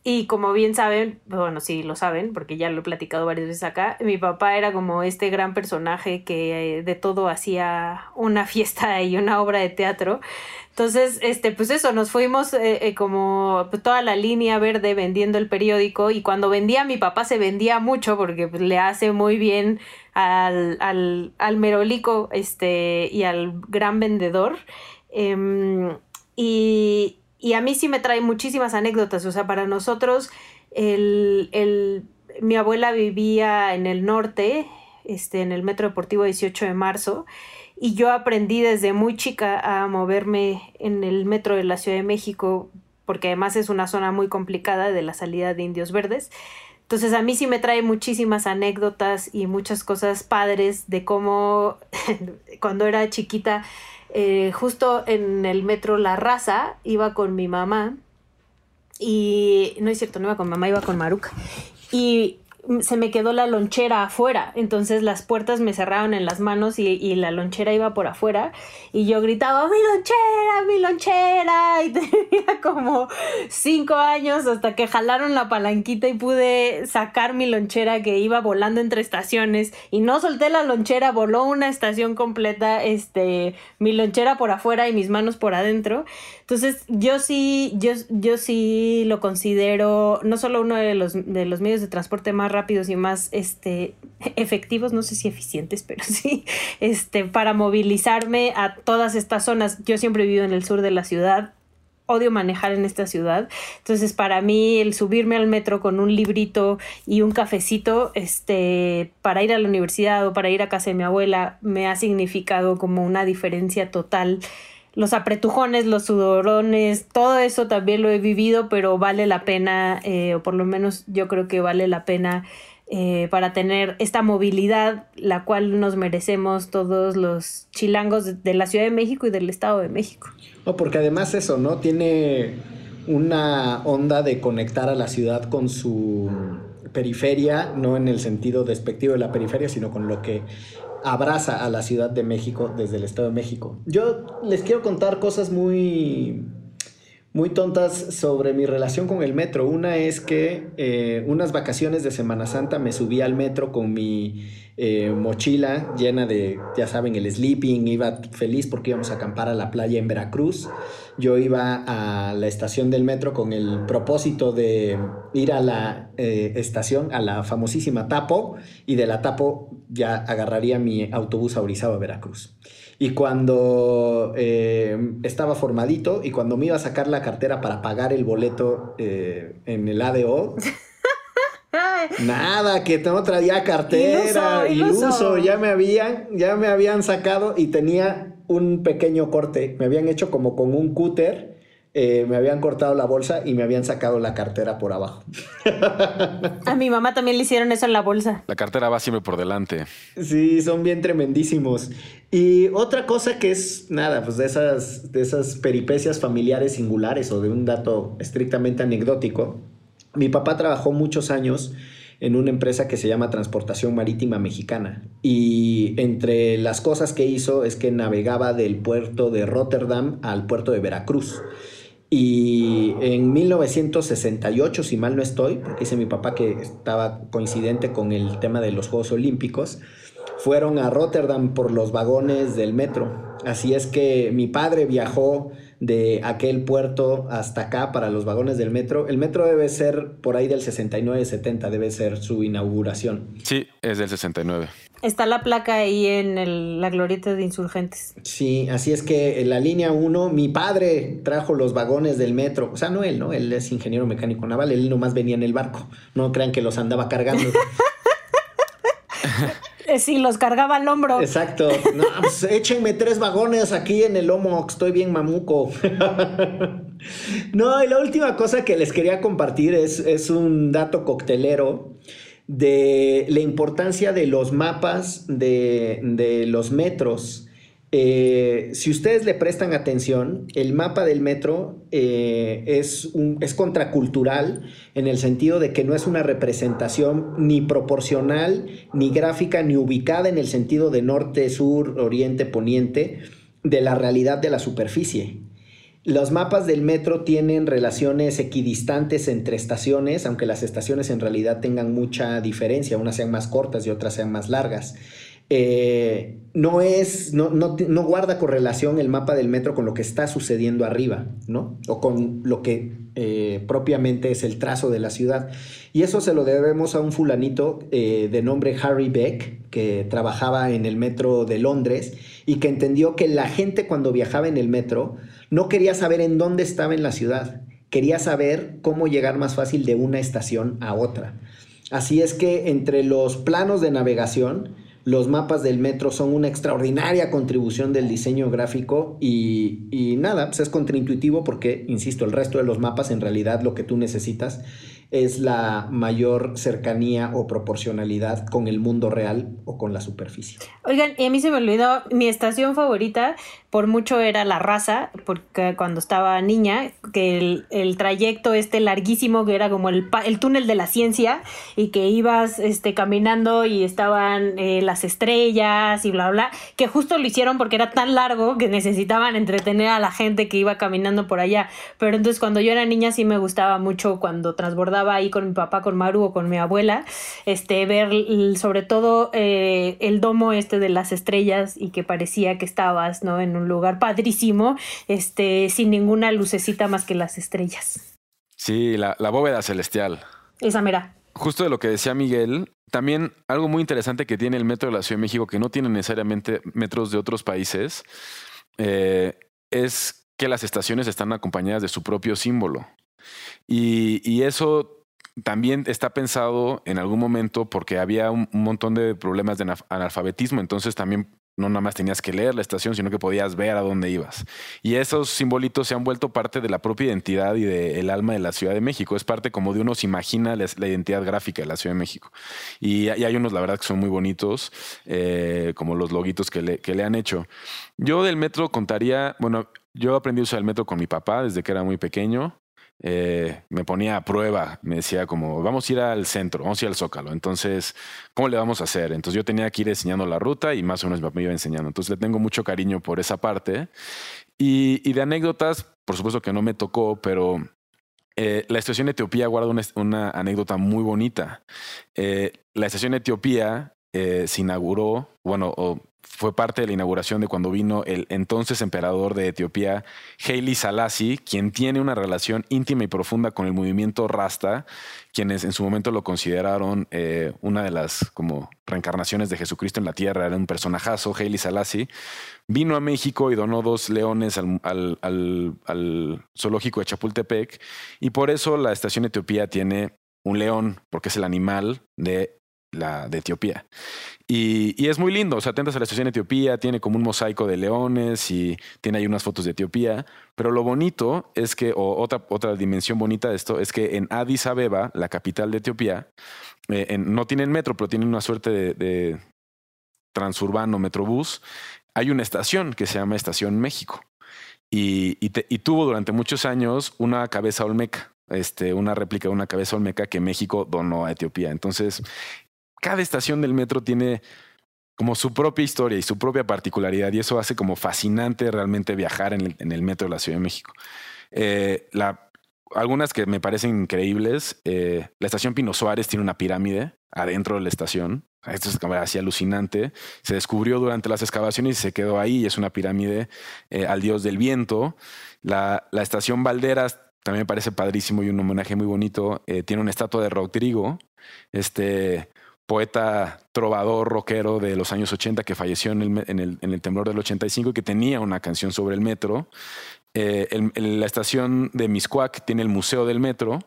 Y como bien saben, bueno, sí lo saben, porque ya lo he platicado varias veces acá, mi papá era como este gran personaje que eh, de todo hacía una *laughs* fiesta y una obra de teatro. Entonces, este, pues eso, nos fuimos eh, eh, como pues, toda la línea verde vendiendo el periódico y cuando vendía mi papá se vendía mucho porque pues, le hace muy bien al, al, al merolico este, y al gran vendedor. Em, y, y a mí sí me trae muchísimas anécdotas. O sea, para nosotros, el, el, mi abuela vivía en el norte, este, en el Metro Deportivo 18 de marzo, y yo aprendí desde muy chica a moverme en el metro de la Ciudad de México, porque además es una zona muy complicada de la salida de Indios Verdes. Entonces a mí sí me trae muchísimas anécdotas y muchas cosas padres de cómo *laughs* cuando era chiquita eh, justo en el metro La Raza, iba con mi mamá y no es cierto, no iba con mamá, iba con Maruca. Y se me quedó la lonchera afuera, entonces las puertas me cerraron en las manos y, la lonchera iba por afuera. Y yo gritaba, mi lonchera, mi lonchera, y *laughs* tenía como cinco años hasta que jalaron la palanquita y pude sacar mi lonchera que iba volando entre estaciones. Y no solté la lonchera, voló una estación completa, este, mi lonchera por afuera y mis manos por adentro. Entonces yo sí, yo, yo sí lo considero no solo uno de los, de los medios de transporte más rápidos y más este, efectivos, no sé si eficientes, pero *laughs* sí, este, para movilizarme a todas estas zonas. Yo siempre he vivido en el sur de la ciudad, odio manejar en esta ciudad. Entonces, para mí, el subirme al metro con un librito y un cafecito, este, para ir a la universidad o para ir a casa de mi abuela, me ha significado como una diferencia total. Los apretujones, los sudorones, todo eso también lo he vivido, pero vale la pena, eh, o por lo menos yo creo que vale la pena eh, para tener esta movilidad, la cual nos merecemos todos los chilangos de la Ciudad de México y del Estado de México. No, porque además eso, ¿no? Tiene una onda de conectar a la ciudad con su periferia, no en el sentido despectivo de la periferia, sino con lo que abraza a la Ciudad de México desde el Estado de México. Yo les quiero contar cosas muy muy tontas sobre mi relación con el metro. Una es que eh, unas vacaciones de Semana Santa me subí al metro con mi eh, mochila llena de, ya saben, el sleeping. Iba feliz porque íbamos a acampar a la playa en Veracruz. Yo iba a la estación del metro con el propósito de ir a la eh, estación, a la famosísima Tapo, y de la Tapo ya agarraría mi autobús a Orizaba, Veracruz. Y cuando eh, estaba formadito y cuando me iba a sacar la cartera para pagar el boleto eh, en el ADO, *laughs* nada, que no traía cartera, iluso, iluso, ya me habían, ya me habían sacado y tenía un pequeño corte, me habían hecho como con un cúter eh, me habían cortado la bolsa y me habían sacado la cartera por abajo. *laughs* A mi mamá también le hicieron eso en la bolsa. La cartera va siempre por delante. Sí, son bien tremendísimos. Y otra cosa que es, nada, pues de esas, de esas peripecias familiares singulares o de un dato estrictamente anecdótico. Mi papá trabajó muchos años en una empresa que se llama Transportación Marítima Mexicana. Y entre las cosas que hizo es que navegaba del puerto de Rotterdam al puerto de Veracruz. Y en 1968, si mal no estoy, porque dice mi papá que estaba coincidente con el tema de los Juegos Olímpicos, fueron a Rotterdam por los vagones del metro. Así es que mi padre viajó de aquel puerto hasta acá para los vagones del metro. El metro debe ser por ahí del 69-70, debe ser su inauguración. Sí, es del 69. Está la placa ahí en la glorieta de insurgentes. Sí, así es que en la línea 1, mi padre trajo los vagones del metro. O sea, no él, ¿no? Él es ingeniero mecánico naval, él nomás venía en el barco. No crean que los andaba cargando. *laughs* sí, los cargaba al hombro. Exacto. No, pues échenme tres vagones aquí en el lomo, estoy bien mamuco. *laughs* no, y la última cosa que les quería compartir es, es un dato coctelero de la importancia de los mapas de, los metros. Eh, si ustedes le prestan atención, el mapa del metro eh, es, un, es contracultural en el sentido de que no es una representación ni proporcional, ni gráfica, ni ubicada en el sentido de norte, sur, oriente, poniente de la realidad de la superficie. Los mapas del metro tienen relaciones equidistantes entre estaciones, aunque las estaciones en realidad tengan mucha diferencia, unas sean más cortas y otras sean más largas. Eh, no es, no, no, no, guarda correlación el mapa del metro con lo que está sucediendo arriba, ¿no? O con lo que eh, propiamente es el trazo de la ciudad. Y eso se lo debemos a un fulanito eh, de nombre Harry Beck, que trabajaba en el metro de Londres y que entendió que la gente cuando viajaba en el metro no quería saber en dónde estaba en la ciudad, quería saber cómo llegar más fácil de una estación a otra. Así es que entre los planos de navegación, los mapas del metro son una extraordinaria contribución del diseño gráfico y, nada, pues es contraintuitivo porque, insisto, el resto de los mapas en realidad lo que tú necesitas es la mayor cercanía o proporcionalidad con el mundo real o con la superficie. Oigan, y a mí se me olvidó, mi estación favorita por mucho era la raza, porque cuando estaba niña, que el, trayecto este larguísimo, que era como el, el, túnel de la ciencia, y que ibas este, caminando y estaban eh, las estrellas y bla, bla, que justo lo hicieron porque era tan largo que necesitaban entretener a la gente que iba caminando por allá. Pero entonces cuando yo era niña sí me gustaba mucho cuando transbordaba ahí con mi papá, con Maru o con mi abuela, este, ver sobre todo eh, el domo este de las estrellas y que parecía que estabas, ¿no? En un lugar padrísimo, este, sin ninguna lucecita más que las estrellas. Sí, la, bóveda celestial. Esa mera. justo de lo que decía Miguel, también algo muy interesante que tiene el metro de la Ciudad de México, que no tiene necesariamente metros de otros países, eh, es que las estaciones están acompañadas de su propio símbolo. Y, y eso también está pensado en algún momento porque había un, montón de problemas de analfabetismo, entonces también no nada más tenías que leer la estación, sino que podías ver a dónde ibas. Y esos simbolitos se han vuelto parte de la propia identidad y del alma de la Ciudad de México. Es parte como de uno se imagina la, identidad gráfica de la Ciudad de México. Y, hay unos, la verdad, que son muy bonitos, eh, como los loguitos que le, que le han hecho. Yo del metro contaría, bueno, yo aprendí a usar el metro con mi papá desde que era muy pequeño. Eh, me ponía a prueba, me decía como, vamos a ir al centro, vamos a ir al Zócalo, entonces, ¿cómo le vamos a hacer? Entonces yo tenía que ir enseñando la ruta y más o menos me iba enseñando. Entonces le tengo mucho cariño por esa parte. Y, de anécdotas, por supuesto que no me tocó, pero eh, la estación Etiopía guarda una, anécdota muy bonita. Eh, la estación Etiopía se inauguró, bueno, fue parte de la inauguración de cuando vino el entonces emperador de Etiopía, Haile Selassie, quien tiene una relación íntima y profunda con el movimiento Rasta, quienes en su momento lo consideraron eh, una de las como reencarnaciones de Jesucristo en la tierra, era un personajazo, Haile Selassie. Vino a México y donó dos leones al, al zoológico de Chapultepec, y por eso la estación Etiopía tiene un león, porque es el animal de la de Etiopía. Y, es muy lindo, o sea, atentas a la estación de Etiopía, tiene como un mosaico de leones y tiene ahí unas fotos de Etiopía, pero lo bonito es que, o otra, otra dimensión bonita de esto, es que en Addis Abeba, la capital de Etiopía, eh, no tienen metro, pero tienen una suerte de, transurbano metrobús, hay una estación que se llama Estación México. Y, y, tuvo durante muchos años una cabeza olmeca, este, una réplica de una cabeza olmeca que México donó a Etiopía. Entonces, cada estación del metro tiene como su propia historia y su propia particularidad y eso hace como fascinante realmente viajar en el, metro de la Ciudad de México. Eh, algunas que me parecen increíbles, eh, la estación Pino Suárez tiene una pirámide adentro de la estación. Esto es así alucinante. Se descubrió durante las excavaciones y se quedó ahí y es una pirámide eh, al dios del viento. La, la, estación Valderas también me parece padrísimo y un homenaje muy bonito. tiene una estatua de Rodrigo, este poeta trovador rockero de los años 80 que falleció en el, temblor del 85 y que tenía una canción sobre el metro. Eh, la estación de Miscuac tiene el Museo del Metro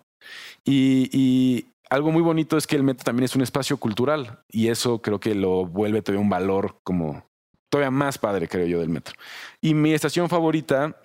y, y, algo muy bonito es que el metro también es un espacio cultural y eso creo que lo vuelve todavía un valor como todavía más padre, creo yo, del metro. Y mi estación favorita,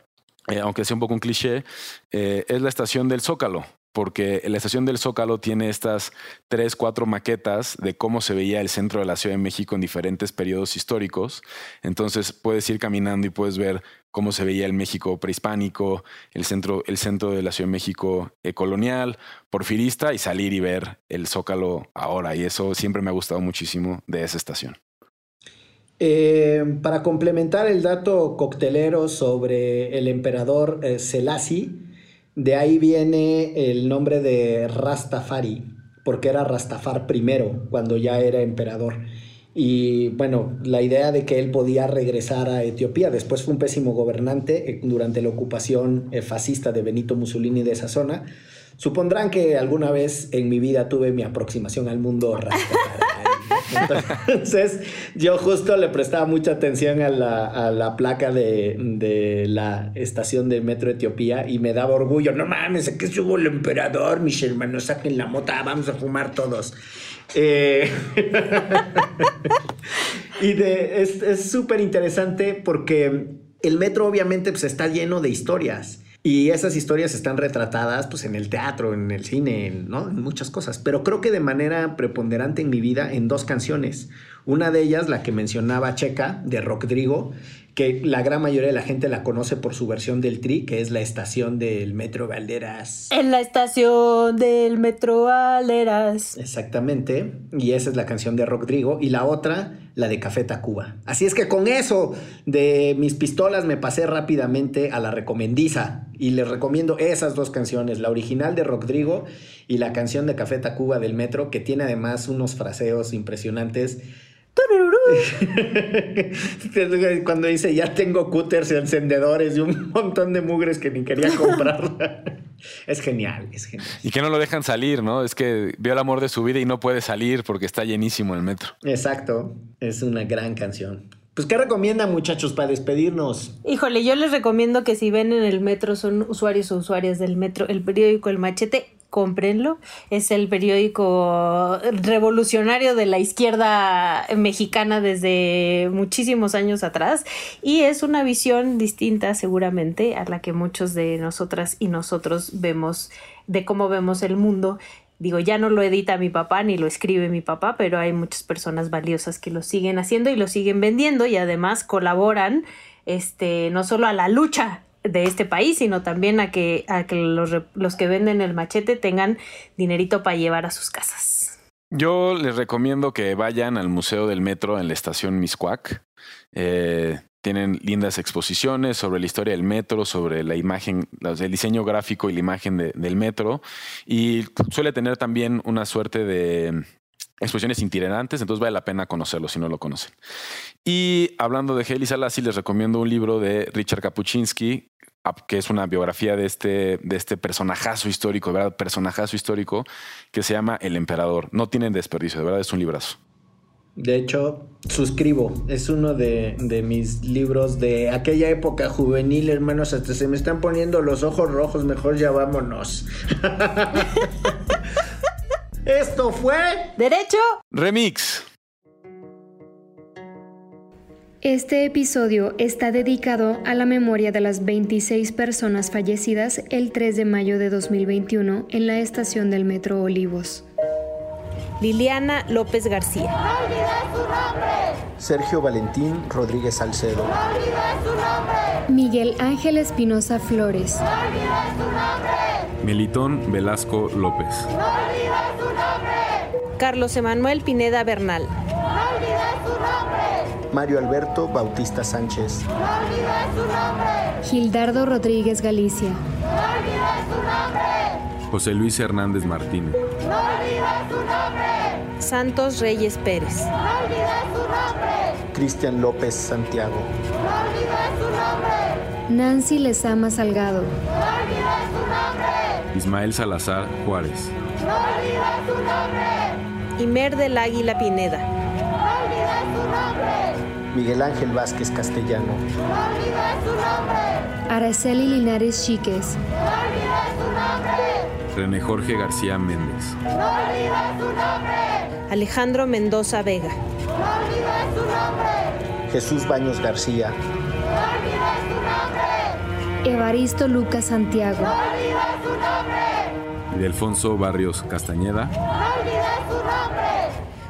eh, aunque sea un poco un cliché, eh, es la estación del Zócalo porque la estación del Zócalo tiene estas tres, cuatro maquetas de cómo se veía el centro de la Ciudad de México en diferentes periodos históricos. Entonces puedes ir caminando y puedes ver cómo se veía el México prehispánico, el centro, el centro de la Ciudad de México eh, colonial, porfirista y salir y ver el Zócalo ahora. Y eso siempre me ha gustado muchísimo de esa estación. Eh, para complementar el dato coctelero sobre el emperador eh, de ahí viene el nombre de Rastafari, porque era Rastafar primero, cuando ya era emperador. Y bueno, la idea de que él podía regresar a Etiopía, después fue un pésimo gobernante eh, durante la ocupación eh, fascista de Benito Mussolini de esa zona. Supondrán que alguna vez en mi vida tuve mi aproximación al mundo Rastafari. Entonces, yo justo le prestaba mucha atención a la, placa de, la estación de Metro Etiopía y me daba orgullo. No mames, aquí subo el emperador, mis hermanos, saquen la mota, vamos a fumar todos. Eh, *laughs* y de, es súper interesante porque el metro obviamente pues, está lleno de historias. Y esas historias están retratadas pues, en el teatro, en el cine, en muchas cosas. Pero creo que de manera preponderante en mi vida en dos canciones. Una de ellas, la que mencionaba Checa, de Rodrigo, que la gran mayoría de la gente la conoce por su versión del Tri, que es la estación del Metro Valderas. En la estación del Metro Valderas. Exactamente. Y esa es la canción de Rodrigo. Y la otra, la de Café Tacuba. Así es que con eso de mis pistolas me pasé rápidamente a la recomendiza. Y les recomiendo esas dos canciones, la original de Rodrigo y la canción de Café Tacuba del Metro, que tiene además unos fraseos impresionantes *laughs* Cuando dice ya tengo cutters y encendedores y un montón de mugres que ni quería comprar. *laughs* Es genial, es genial. Y que no lo dejan salir, ¿no? Es que vio el amor de su vida y no puede salir porque está llenísimo el metro. Exacto, es una gran canción. Pues, ¿qué recomiendan, muchachos, para despedirnos? Híjole, yo les recomiendo que si ven en el metro, son usuarios o usuarias del metro, el periódico El Machete, cómprenlo. Es el periódico revolucionario de la izquierda mexicana desde muchísimos años atrás y es una visión distinta seguramente a la que muchos de nosotras y nosotros vemos de cómo vemos el mundo. Digo, ya no lo edita mi papá ni lo escribe mi papá, pero hay muchas personas valiosas que lo siguen haciendo y lo siguen vendiendo y además colaboran este no solo a la lucha de este país, sino también a que, a que los, los que venden el machete tengan dinerito para llevar a sus casas. Yo les recomiendo que vayan al Museo del Metro en la estación Miscuac. Eh, tienen lindas exposiciones sobre la historia del metro, sobre la imagen, el diseño gráfico y la imagen de- del metro. Y suele tener también una suerte de exposiciones itinerantes, entonces vale la pena conocerlo si no lo conocen. Y hablando de Heli Selassie, les recomiendo un libro de Richard Kapuczynski, ap- que es una biografía de este, de este personajazo histórico, ¿verdad? Personajazo histórico, que se llama El Emperador. No tienen desperdicio, de verdad es un librazo. De hecho, suscribo. Es uno de, de mis libros de aquella época juvenil, hermanos. Hasta se me están poniendo los ojos rojos. Mejor ya vámonos. *laughs* Esto fue. Derecho. Remix. Este episodio está dedicado a la memoria de las 26 personas fallecidas el 3 de mayo de 2021 en la estación del Metro Olivos. Liliana López García. Sergio Valentín Rodríguez Salcedo. Miguel Ángel Espinosa Flores. Melitón Velasco López. Carlos Emanuel Pineda Bernal. Mario Alberto Bautista Sánchez. Gildardo Rodríguez Galicia. José Luis Hernández Martínez. Santos Reyes Pérez. Cristian López Santiago. Nancy Lezama Salgado. Ismael Salazar Juárez. Imer del Águila Pineda. Miguel Ángel Vázquez Castellano. Araceli Linares Chiques. René Jorge García Méndez. Alejandro Mendoza Vega. Jesús Baños García. Evaristo Lucas Santiago. Y de Alfonso Barrios Castañeda.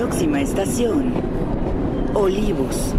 Próxima estación. Olivos.